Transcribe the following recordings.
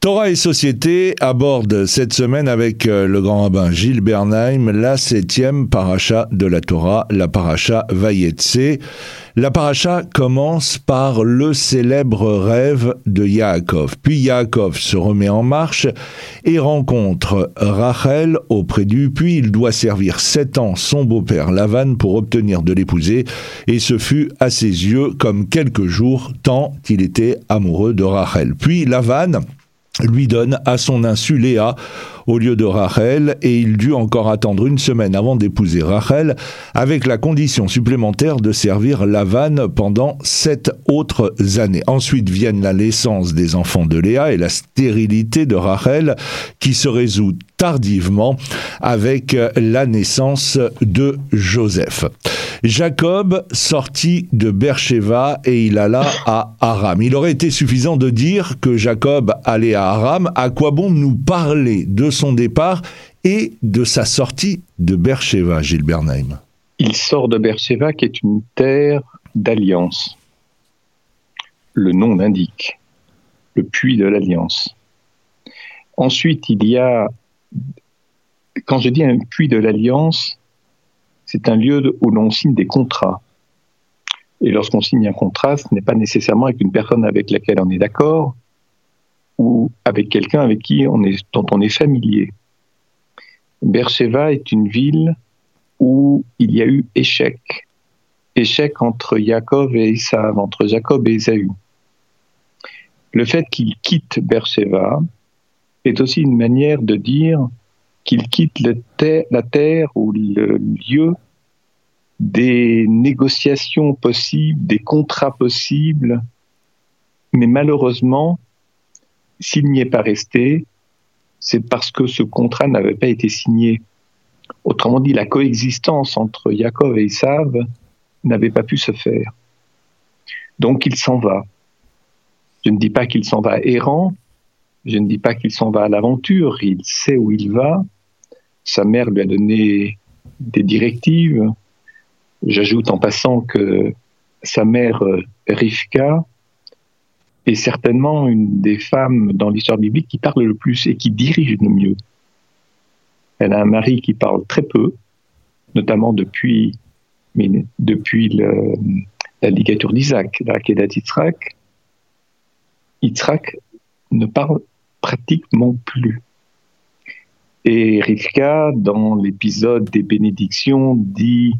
Torah et Société aborde cette semaine avec euh, le grand rabbin Gilles Bernheim la septième paracha de la Torah, la paracha Vayetse. La paracha commence par le célèbre rêve de Yaakov. Puis Yaakov se remet en marche et rencontre Rachel auprès du puits. Il doit servir sept ans son beau-père Lavan pour obtenir de l'épouser et ce fut à ses yeux comme quelques jours tant il était amoureux de Rachel. Puis Lavan lui donne à son insu Léa au lieu de Rachel et il dut encore attendre une semaine avant d'épouser Rachel avec la condition supplémentaire de servir Lavan pendant sept autres années. Ensuite viennent la naissance des enfants de Léa et la stérilité de Rachel qui se résout tardivement avec la naissance de Joseph. Jacob sortit de Beersheba et il alla à Aram. Il aurait été suffisant de dire que Jacob allait à Aram. À quoi bon nous parler de son départ et de sa sortie de Beersheba, Gilles Bernheim? Il sort de Beersheba qui est une terre d'alliance. Le nom l'indique. Le puits de l'alliance. Ensuite, il y a, quand je dis un puits de l'alliance, c'est un lieu où l'on signe des contrats. Et lorsqu'on signe un contrat, ce n'est pas nécessairement avec une personne avec laquelle on est d'accord ou avec quelqu'un avec qui on est, dont on est familier. Beersheba est une ville où il y a eu échec. Échec entre Jacob et Esav, entre Jacob et Esaü. Le fait qu'il quitte Beersheba est aussi une manière de dire qu'il quitte la terre ou le lieu des négociations possibles, des contrats possibles, mais malheureusement, s'il n'y est pas resté, c'est parce que ce contrat n'avait pas été signé. Autrement dit, la coexistence entre Jacob et Isav n'avait pas pu se faire. Donc il s'en va. Je ne dis pas qu'il s'en va errant, je ne dis pas qu'il s'en va à l'aventure, il sait où il va, sa mère lui a donné des directives. J'ajoute en passant que sa mère, euh, Rivka, est certainement une des femmes dans l'histoire biblique qui parle le plus et qui dirige le mieux. Elle a un mari qui parle très peu, notamment depuis, depuis la ligature d'Isaac, la Kedat Yitzhak. Yitzhak ne parle pratiquement plus. Et Rivka, dans l'épisode des bénédictions, dit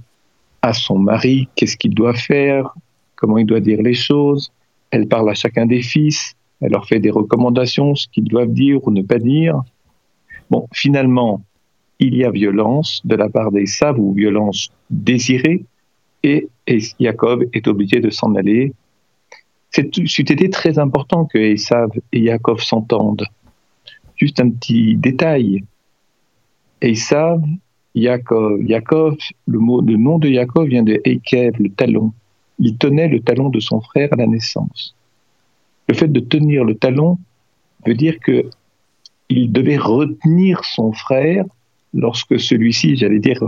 à son mari qu'est-ce qu'il doit faire, comment il doit dire les choses? Elle parle à chacun des fils, elle leur fait des recommandations, ce qu'ils doivent dire ou ne pas dire. Bon, finalement, il y a violence de la part des ou violence désirée, et, Jacob est obligé de s'en aller. C'était très important que Esav et Jacob s'entendent. Juste un petit détail. Esav, Yaakov. Yaakov, le, le nom de Yaakov vient de Eikev, le talon. Il tenait le talon de son frère à la naissance. Le fait de tenir le talon veut dire que il devait retenir son frère lorsque celui-ci, j'allais dire,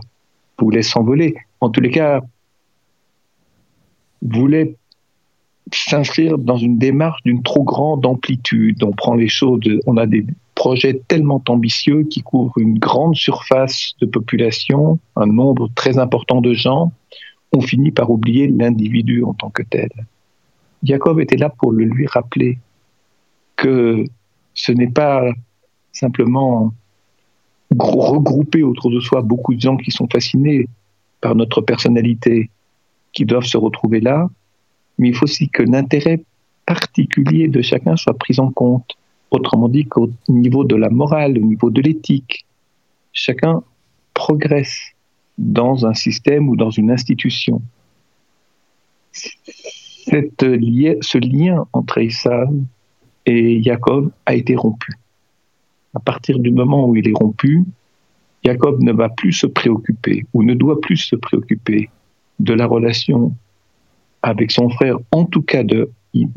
voulait s'envoler. En tous les cas, voulait s'inscrire dans une démarche d'une trop grande amplitude. On prend les choses, on a des projet tellement ambitieux qui couvre une grande surface de population, un nombre très important de gens, on finit par oublier l'individu en tant que tel. Jacob était là pour le lui rappeler que ce n'est pas simplement regrouper autour de soi beaucoup de gens qui sont fascinés par notre personnalité, qui doivent se retrouver là, mais il faut aussi que l'intérêt particulier de chacun soit pris en compte. Autrement dit qu'au niveau de la morale, au niveau de l'éthique, chacun progresse dans un système ou dans une institution. Cette ce lien entre Esav et Jacob a été rompu. À partir du moment où il est rompu, Jacob ne va plus se préoccuper ou ne doit plus se préoccuper de la relation avec son frère, en tout cas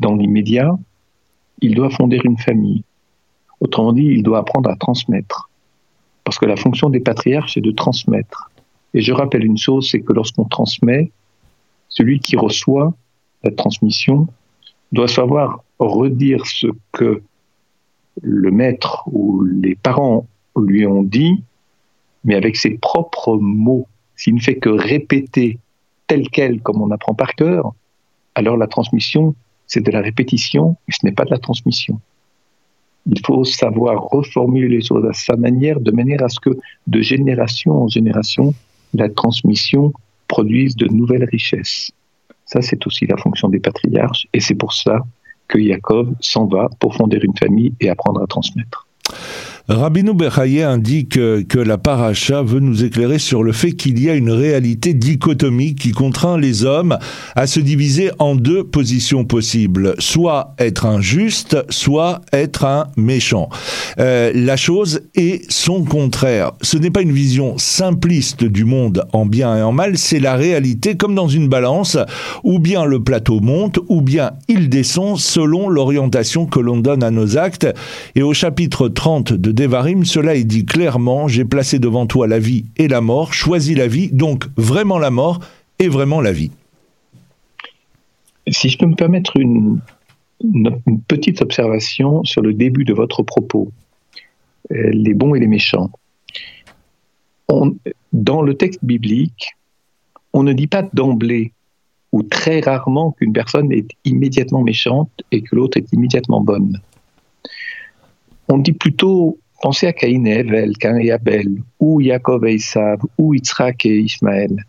dans l'immédiat, il doit fonder une famille. Autrement dit, il doit apprendre à transmettre. Parce que la fonction des patriarches, c'est de transmettre. Et je rappelle une chose, c'est que lorsqu'on transmet, celui qui reçoit la transmission doit savoir redire ce que le maître ou les parents lui ont dit, mais avec ses propres mots, s'il ne fait que répéter tel quel comme on apprend par cœur, alors la transmission, c'est de la répétition, et ce n'est pas de la transmission. Il faut savoir reformuler les choses à sa manière, de manière à ce que de génération en génération, la transmission produise de nouvelles richesses. Ça, c'est aussi la fonction des patriarches, et c'est pour ça que Jacob s'en va pour fonder une famille et apprendre à transmettre. Rabbinou Bechaye indique que la paracha veut nous éclairer sur le fait qu'il y a une réalité dichotomique qui contraint les hommes à se diviser en deux positions possibles, soit être un juste, soit être un méchant. Euh, la chose est son contraire. Ce n'est pas une vision simpliste du monde en bien et en mal, c'est la réalité comme dans une balance, ou bien le plateau monte, ou bien il descend selon l'orientation que l'on donne à nos actes. Et au chapitre 30 de Devarim, cela est dit clairement, j'ai placé devant toi la vie et la mort, choisis la vie, donc vraiment la mort et vraiment la vie. Si je peux me permettre une, petite observation sur le début de votre propos, euh, les bons et les méchants. dans le texte biblique, on ne dit pas d'emblée ou très rarement qu'une personne est immédiatement méchante et que l'autre est immédiatement bonne. On dit plutôt Pensez à Caïn et Evel, Cain et Abel, ou Jacob et Isav, ou Yitzhak et Ismaël.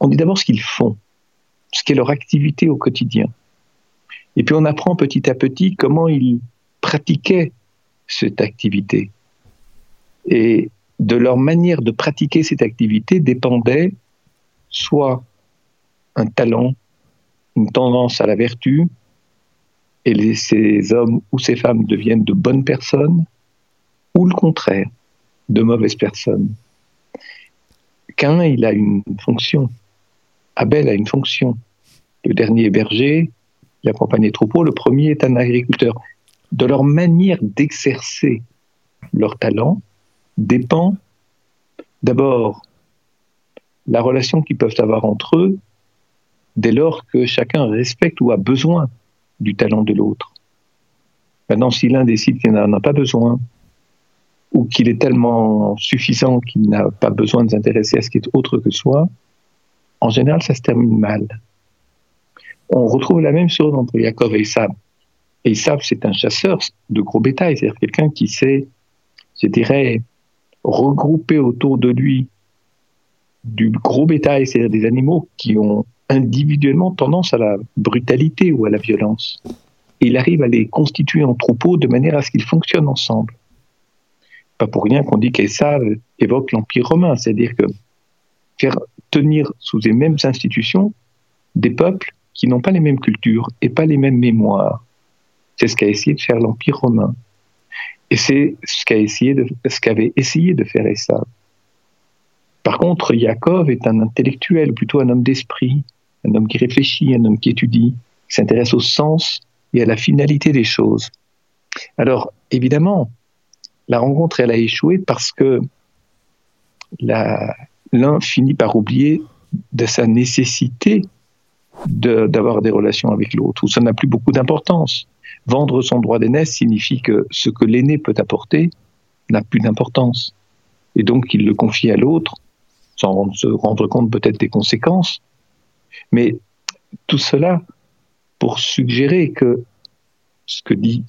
On dit d'abord ce qu'ils font, ce qu'est leur activité au quotidien. Et puis on apprend petit à petit comment ils pratiquaient cette activité. Et de leur manière de pratiquer cette activité dépendait soit un talent, une tendance à la vertu, et ces hommes ou ces femmes deviennent de bonnes personnes, ou le contraire, de mauvaises personnes. Qu'un, il a une fonction. Abel a une fonction. Le dernier est berger, il accompagne les troupeaux, le premier est un agriculteur. De leur manière d'exercer leur talent dépend d'abord la relation qu'ils peuvent avoir entre eux dès lors que chacun respecte ou a besoin du talent de l'autre. Maintenant, si l'un décide qu'il n'en a pas besoin, ou qu'il est tellement suffisant qu'il n'a pas besoin de s'intéresser à ce qui est autre que soi, en général, ça se termine mal. On retrouve la même chose entre Jacob et Esav. Et c'est un chasseur de gros bétail, c'est-à-dire quelqu'un qui sait, je dirais, regrouper autour de lui du gros bétail, c'est-à-dire des animaux qui ont individuellement tendance à la brutalité ou à la violence. Il arrive à les constituer en troupeaux de manière à ce qu'ils fonctionnent ensemble pas pour rien qu'on dit qu'Essav évoque l'Empire romain, c'est-à-dire que faire tenir sous les mêmes institutions des peuples qui n'ont pas les mêmes cultures et pas les mêmes mémoires. C'est ce qu'a essayé de faire l'Empire romain. Et c'est ce qu'avait essayé de faire Esav. Par contre, Yaakov est un intellectuel, plutôt un homme d'esprit, un homme qui réfléchit, un homme qui étudie, qui s'intéresse au sens et à la finalité des choses. Alors, évidemment, la rencontre, elle a échoué parce que l'un finit par oublier de sa nécessité d'avoir des relations avec l'autre, ou ça n'a plus beaucoup d'importance. Vendre son droit d'aînesse signifie que ce que l'aîné peut apporter n'a plus d'importance. Et donc il le confie à l'autre, sans se rendre compte peut-être des conséquences. Mais tout cela pour suggérer que ce que dit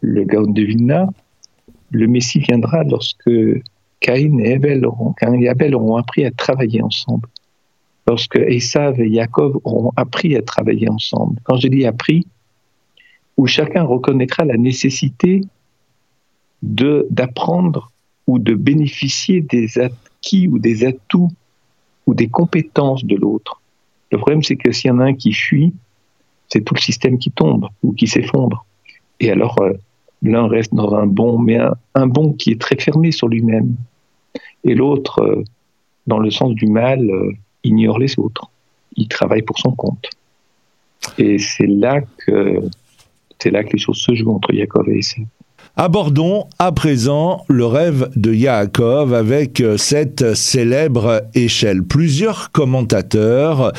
le Gaon de le Messie viendra lorsque Caïn et Abel auront, et Abel auront appris à travailler ensemble. Lorsque Esav et Jacob auront appris à travailler ensemble. Quand je dis appris, où chacun reconnaîtra la nécessité d'apprendre ou de bénéficier des acquis ou des atouts ou des compétences de l'autre. Le problème, c'est que s'il y en a un qui fuit, c'est tout le système qui tombe ou qui s'effondre. Et alors, euh, L'un reste dans un bon, mais un, bon qui est très fermé sur lui-même. Et l'autre, euh, dans le sens du mal, euh, ignore les autres. Il travaille pour son compte. Et c'est là que c'est là que les choses se jouent entre Jacob et Esau. Abordons à présent le rêve de Yaakov avec cette célèbre échelle. Plusieurs commentateurs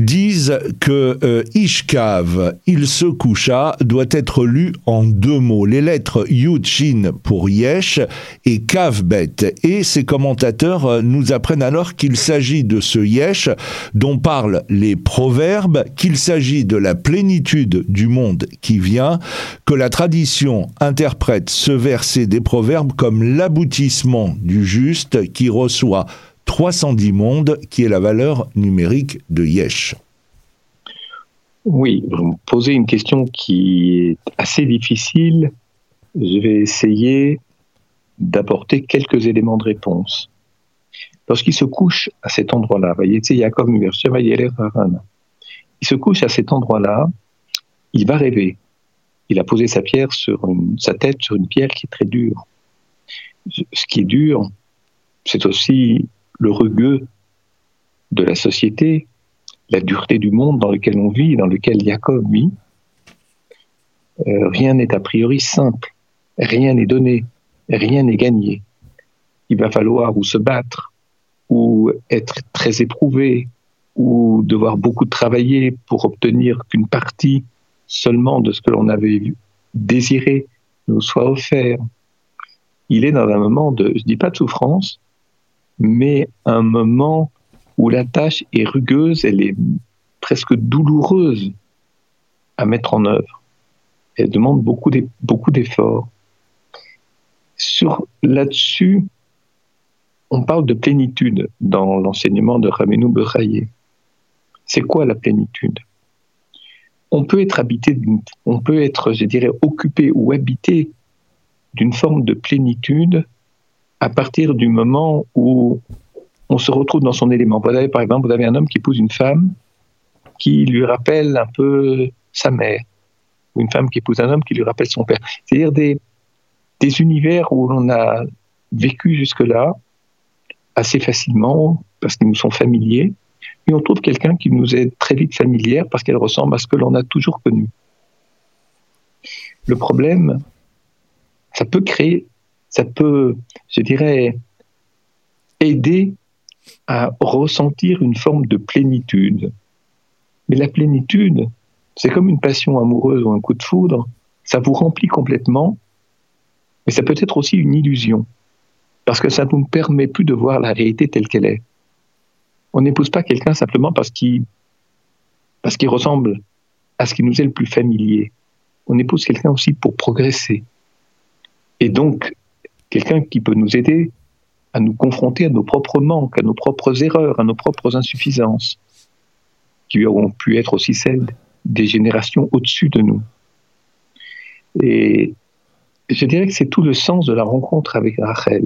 disent que euh, Ishkav, il se coucha, doit être lu en deux mots. Les lettres Yud Shin pour Yesh et Kavbet. Et ces commentateurs euh, nous apprennent alors qu'il s'agit de ce Yesh dont parlent les proverbes, qu'il s'agit de la plénitude du monde qui vient, que la tradition interprète ce verset des proverbes comme l'aboutissement du juste qui reçoit 310 mondes, qui est la valeur numérique de Yesh. Oui, vous me posez une question qui est assez difficile. Je vais essayer d'apporter quelques éléments de réponse. Lorsqu'il se couche à cet endroit-là, il se couche à cet endroit-là, il va rêver. Il a posé sa pierre sur sa tête sur une pierre qui est très dure. Ce qui est dur, c'est aussi le rugueux de la société, la dureté du monde dans lequel on vit, dans lequel Jacob vit. Euh, rien n'est a priori simple, rien n'est donné, rien n'est gagné. Il va falloir ou se battre, ou être très éprouvé, ou devoir beaucoup travailler pour obtenir qu'une partie seulement de ce que l'on avait désiré nous soit offert. Il est dans un moment de, je dis pas de souffrance, mais un moment où la tâche est rugueuse, elle est presque douloureuse à mettre en œuvre. Elle demande beaucoup d'efforts. Sur là-dessus, on parle de plénitude dans l'enseignement de Ramenou Beraye. C'est quoi la plénitude? On peut être habité, on peut être, je dirais, occupé ou habité d'une forme de plénitude à partir du moment où on se retrouve dans son élément. Vous avez, par exemple, vous avez un homme qui épouse une femme qui lui rappelle un peu sa mère, ou une femme qui épouse un homme qui lui rappelle son père. C'est-à-dire des, des univers où l'on a vécu jusque-là assez facilement parce qu'ils nous sont familiers, et on trouve quelqu'un qui nous est très vite familière parce qu'elle ressemble à ce que l'on a toujours connu. Le problème, ça peut créer ça peut, je dirais, aider à ressentir une forme de plénitude. Mais la plénitude, c'est comme une passion amoureuse ou un coup de foudre, ça vous remplit complètement, mais ça peut être aussi une illusion, parce que ça ne nous permet plus de voir la réalité telle qu'elle est. On n'épouse pas quelqu'un simplement parce qu'il parce qu'il ressemble à ce qui nous est le plus familier. On épouse quelqu'un aussi pour progresser. Et donc, quelqu'un qui peut nous aider à nous confronter à nos propres manques, à nos propres erreurs, à nos propres insuffisances, qui auront pu être aussi celles des générations au-dessus de nous. Et je dirais que c'est tout le sens de la rencontre avec Rachel,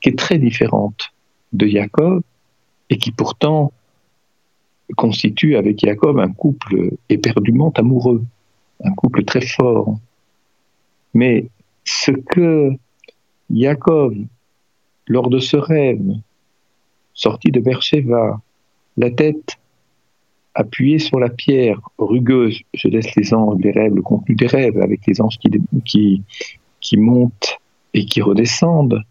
qui est très différente de Jacob et qui pourtant constitue avec Jacob un couple éperdument amoureux, un couple très fort. Mais ce que Jacob, lors de ce rêve, sorti de Bercheva, la tête appuyée sur la pierre rugueuse, je laisse les anges, les rêves, le contenu des rêves, avec les anges qui, qui, qui montent et qui redescendent.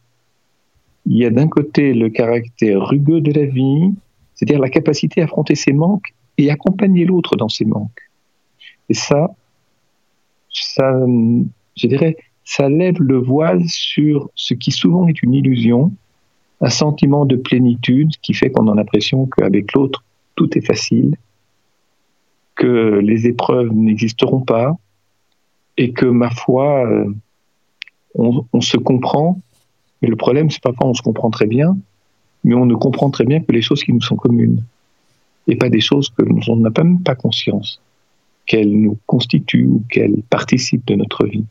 Il y a d'un côté le caractère rugueux de la vie, c'est-à-dire la capacité à affronter ses manques et accompagner l'autre dans ses manques. Et ça, ça, je dirais, ça lève le voile sur ce qui souvent est une illusion, un sentiment de plénitude qui fait qu'on a l'impression qu'avec l'autre, tout est facile, que les épreuves n'existeront pas, et que, ma foi, euh, on, se comprend, mais le problème, c'est parfois on se comprend très bien, mais on ne comprend très bien que les choses qui nous sont communes, et pas des choses que nous n'a même pas conscience qu'elles nous constituent ou qu'elles participent de notre vie.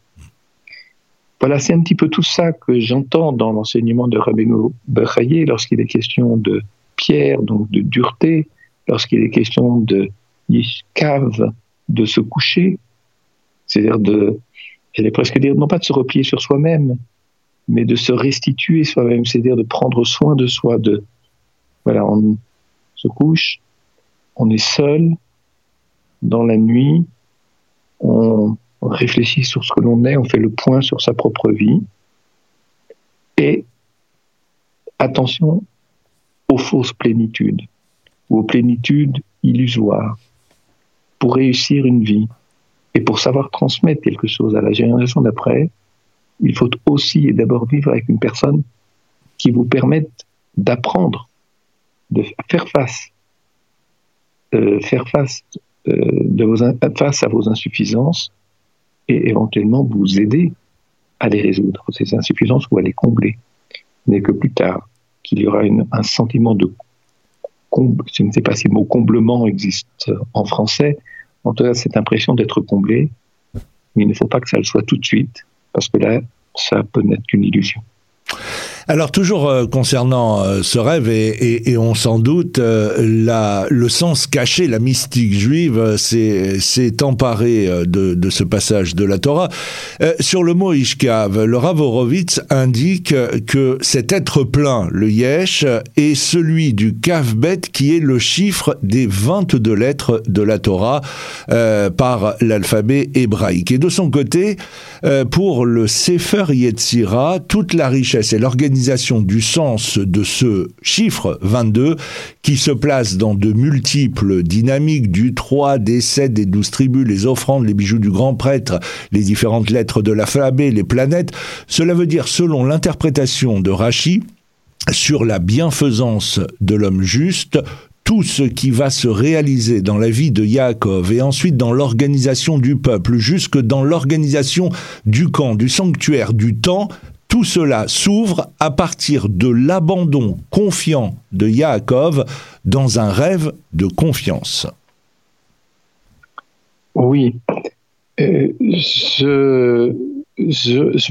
Voilà, c'est un petit peu tout ça que j'entends dans l'enseignement de Rabbeinu Bechaye lorsqu'il est question de pierre, donc de dureté, lorsqu'il est question de yishkav, de se coucher, c'est-à-dire de, j'allais presque dire, non pas de se replier sur soi-même, mais de se restituer soi-même, c'est-à-dire de prendre soin de soi, de, voilà, on se couche, on est seul dans la nuit, on on réfléchit sur ce que l'on est, on fait le point sur sa propre vie. Et attention aux fausses plénitudes, ou aux plénitudes illusoire pour réussir une vie et pour savoir transmettre quelque chose à la génération d'après, il faut aussi et d'abord vivre avec une personne qui vous permette d'apprendre, de faire face, euh, faire face, euh, à vos insuffisances et éventuellement vous aider à les résoudre, ces insuffisances ou à les combler. n'est que plus tard qu'il y aura un sentiment de je ne sais pas si le mot comblement existe en français, en tout cas cette impression d'être comblé, mais il ne faut pas que ça le soit tout de suite, parce que là, ça peut n'être qu'une illusion. Alors toujours euh, concernant euh, ce rêve, et, on s'en doute, euh, la, le sens caché, la mystique juive s'est emparé de, de, ce passage de la Torah. sur le mot Ishkav, le Rav Horowitz indique que cet être plein, le Yesh, est celui du Kavbet qui est le chiffre des 22 lettres de la Torah par l'alphabet hébraïque. Et de son côté, pour le Sefer Yetzira, toute la richesse et l'organisation du sens de ce chiffre 22 qui se place dans de multiples dynamiques du 3, des 7, des 12 tribus, les offrandes, les bijoux du grand prêtre, les différentes lettres de l'alphabet, les planètes. Cela veut dire, selon l'interprétation de Rachi, sur la bienfaisance de l'homme juste, tout ce qui va se réaliser dans la vie de Yaakov et ensuite dans l'organisation du peuple, jusque dans l'organisation du camp, du sanctuaire, du temps, tout cela s'ouvre à partir de l'abandon confiant de Yaakov dans un rêve de confiance. Oui, euh, je,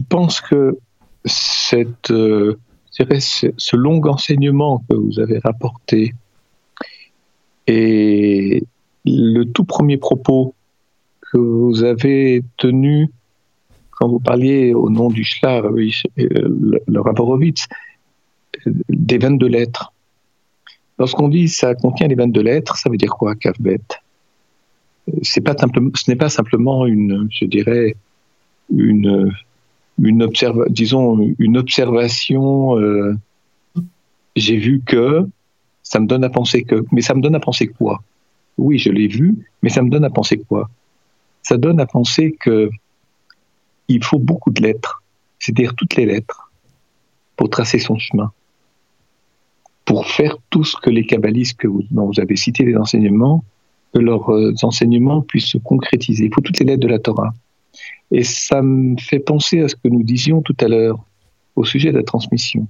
pense que cette, euh, ce long enseignement que vous avez rapporté et le tout premier propos que vous avez tenu quand vous parliez au nom du Schlar, euh, le, le Raborovitz, des 22 lettres. Lorsqu'on dit ça contient les 22 lettres, ça veut dire quoi, simplement, ce n'est pas simplement une, je dirais, une, une disons, une observation. Euh, j'ai vu que, ça me donne à penser que, mais ça me donne à penser quoi? Oui, je l'ai vu, mais ça me donne à penser quoi? Ça donne à penser que il faut beaucoup de lettres, c'est-à-dire toutes les lettres, pour tracer son chemin, pour faire tout ce que les kabbalistes vous, dont vous avez cité les enseignements, que leurs euh, enseignements puissent se concrétiser. Il faut toutes les lettres de la Torah. Et ça me fait penser à ce que nous disions tout à l'heure au sujet de la transmission.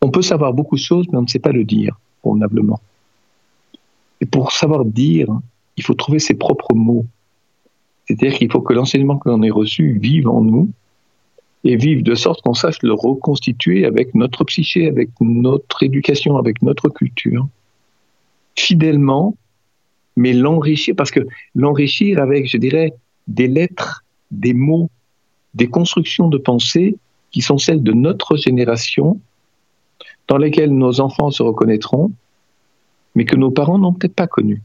On peut savoir beaucoup de choses, mais on ne sait pas le dire, convenablement. Et pour savoir dire, il faut trouver ses propres mots. C'est-à-dire qu'il faut que l'enseignement que l'on ait reçu vive en nous et vive de sorte qu'on sache le reconstituer avec notre psyché, avec notre éducation, avec notre culture, fidèlement, mais l'enrichir, parce que l'enrichir avec, je dirais, des lettres, des mots, des constructions de pensée qui sont celles de notre génération, dans lesquelles nos enfants se reconnaîtront, mais que nos parents n'ont peut-être pas connues.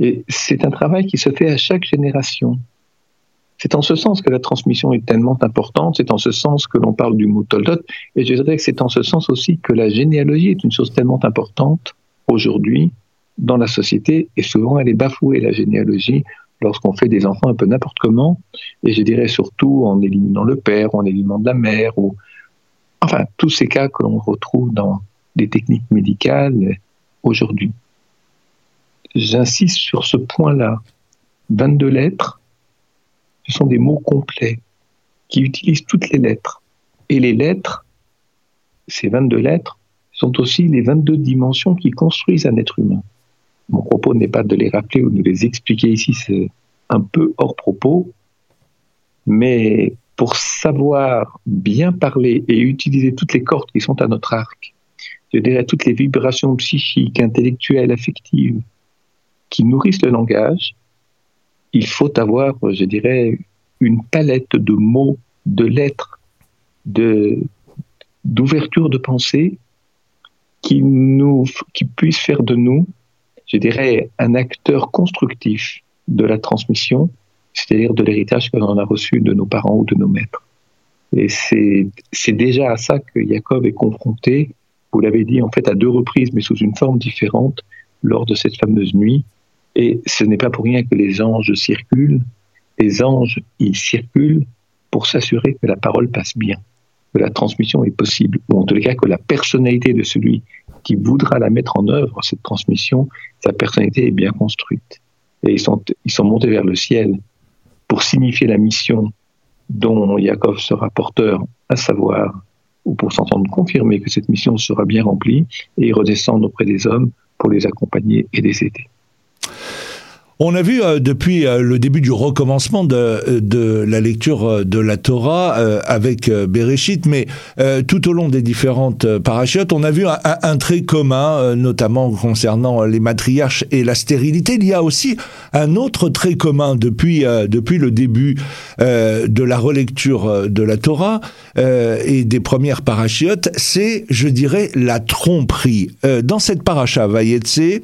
Et c'est un travail qui se fait à chaque génération. C'est en ce sens que la transmission est tellement importante, c'est en ce sens que l'on parle du mot Toldot, et je dirais que c'est en ce sens aussi que la généalogie est une chose tellement importante aujourd'hui dans la société, et souvent elle est bafouée, la généalogie, lorsqu'on fait des enfants un peu n'importe comment, et je dirais surtout en éliminant le père, en éliminant la mère, ou enfin tous ces cas que l'on retrouve dans les techniques médicales aujourd'hui j'insiste sur ce point-là. 22 lettres, ce sont des mots complets qui utilisent toutes les lettres. Et les lettres, ces 22 lettres, sont aussi les 22 dimensions qui construisent un être humain. Mon propos n'est pas de les rappeler ou de les expliquer ici, c'est un peu hors propos, mais pour savoir bien parler et utiliser toutes les cordes qui sont à notre arc, je dirais toutes les vibrations psychiques, intellectuelles, affectives, qui nourrissent le langage, il faut avoir, je dirais, une palette de mots, de lettres, de d'ouverture de pensée qui nous, qui puisse faire de nous, je dirais, un acteur constructif de la transmission, c'est-à-dire de l'héritage que l'on a reçu de nos parents ou de nos maîtres. Et c'est, c'est déjà à ça que Jacob est confronté vous l'avez dit en fait à deux reprises, mais sous une forme différente, lors de cette fameuse nuit. Et ce n'est pas pour rien que les anges circulent. Les anges, ils circulent pour s'assurer que la parole passe bien, que la transmission est possible, ou en tous les cas que la personnalité de celui qui voudra la mettre en œuvre, cette transmission, sa personnalité est bien construite. Et ils sont, montés vers le ciel pour signifier la mission dont Yaakov sera porteur, à savoir, ou pour s'entendre confirmer que cette mission sera bien remplie, et ils redescendent auprès des hommes pour les accompagner et les aider. On a vu euh, depuis euh, le début du recommencement de, euh, de la lecture de la Torah avec Bereshit, mais tout au long des différentes parachutes, on a vu un, trait commun, notamment concernant les matriarches et la stérilité. Il y a aussi un autre trait commun depuis, depuis le début de la relecture de la Torah et des premières parachutes, c'est, je dirais, la tromperie. dans cette paracha Vayetse,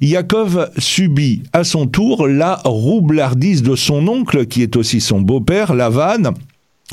Yaakov subit à son tour la roublardise de son oncle, qui est aussi son beau-père, Lavan,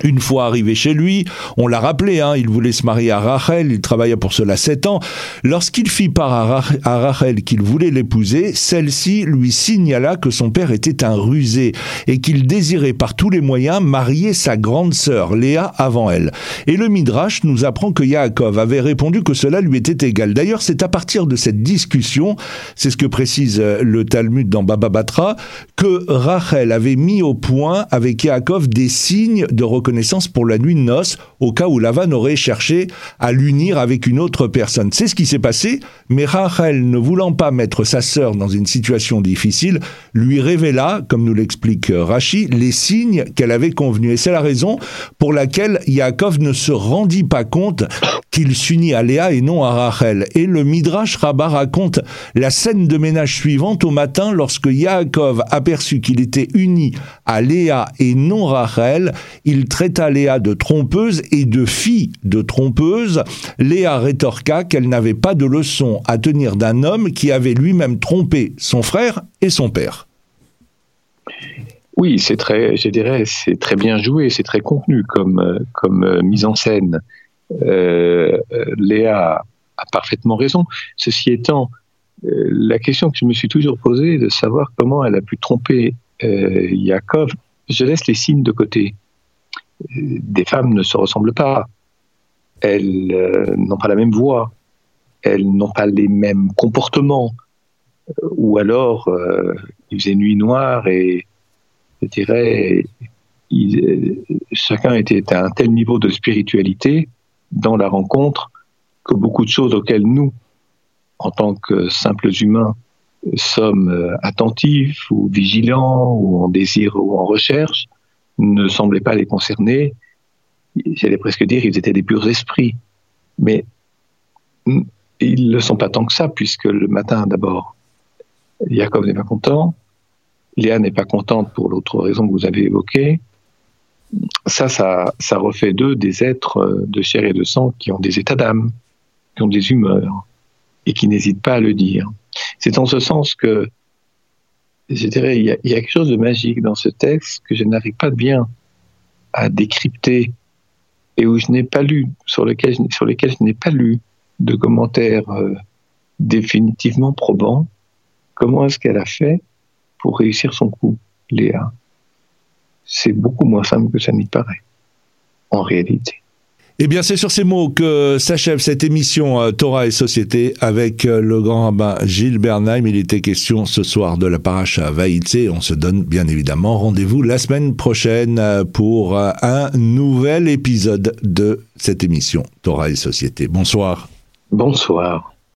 une fois arrivé chez lui, on l'a rappelé, hein, il voulait se marier à Rachel, il travailla pour cela sept ans. Lorsqu'il fit part à, Rachel qu'il voulait l'épouser, celle-ci lui signala que son père était un rusé et qu'il désirait par tous les moyens marier sa grande sœur, Léa, avant elle. Et le Midrash nous apprend que Yaakov avait répondu que cela lui était égal. D'ailleurs, c'est à partir de cette discussion, c'est ce que précise euh, le Talmud dans Baba Batra, que Rachel avait mis au point avec Yaakov des signes de reconnaissance connaissance pour la nuit de noces, au cas où Lavan aurait cherché à l'unir avec une autre personne. C'est ce qui s'est passé, mais Rachel, ne voulant pas mettre sa sœur dans une situation difficile, lui révéla, comme nous l'explique Rachi, les signes qu'elle avait convenus. Et c'est la raison pour laquelle Yaakov ne se rendit pas compte qu'il s'unit à Léa et non à Rachel. Et le Midrash Rabbah raconte la scène de ménage suivante au matin lorsque Yaakov aperçut qu'il était uni à Léa et non Rachel, il traita Léa de trompeuse et de fille de trompeuse. Léa rétorqua qu'elle n'avait pas de leçon à tenir d'un homme qui avait lui-même trompé son frère et son père. Oui, c'est très, je dirais, c'est très bien joué, c'est très contenu comme, comme euh, mise en scène. Euh, euh, Léa a parfaitement raison. Ceci étant, la question que je me suis toujours posée de savoir comment elle a pu tromper Yaakov, je laisse les signes de côté des femmes ne se ressemblent pas. Elles euh, n'ont pas la même voix. Elles n'ont pas les mêmes comportements. Ou alors, euh, il faisait nuit noire et je dirais, chacun était à un tel niveau de spiritualité dans la rencontre que beaucoup de choses auxquelles nous, en tant que simples humains, sommes euh, attentifs ou vigilants ou en désir ou en recherche, ne semblaient pas les concerner. J'allais presque dire ils étaient des purs esprits. Mais ils ne le sont pas tant que ça, puisque le matin, d'abord, Jacob n'est pas content, Léa n'est pas contente pour l'autre raison que vous avez évoquée. Ça, ça, ça refait d'eux des êtres de chair et de sang qui ont des états d'âme, qui ont des humeurs, et qui n'hésitent pas à le dire. C'est en ce sens que je dirais, il y, a, quelque chose de magique dans ce texte que je n'arrive pas bien à décrypter et où je n'ai pas lu, sur lequel, je n'ai pas lu de commentaires euh, définitivement probants. Comment est-ce qu'elle a fait pour réussir son coup, Léa? C'est beaucoup moins simple que ça n'y paraît, en réalité. Eh bien, c'est sur ces mots que s'achève cette émission euh, Torah et Société avec euh, le grand rabbin Gilles Bernheim. Il était question ce soir de la paracha Vaïtse. On se donne bien évidemment rendez-vous la semaine prochaine euh, pour un nouvel épisode de cette émission Torah et Société. Bonsoir. Bonsoir.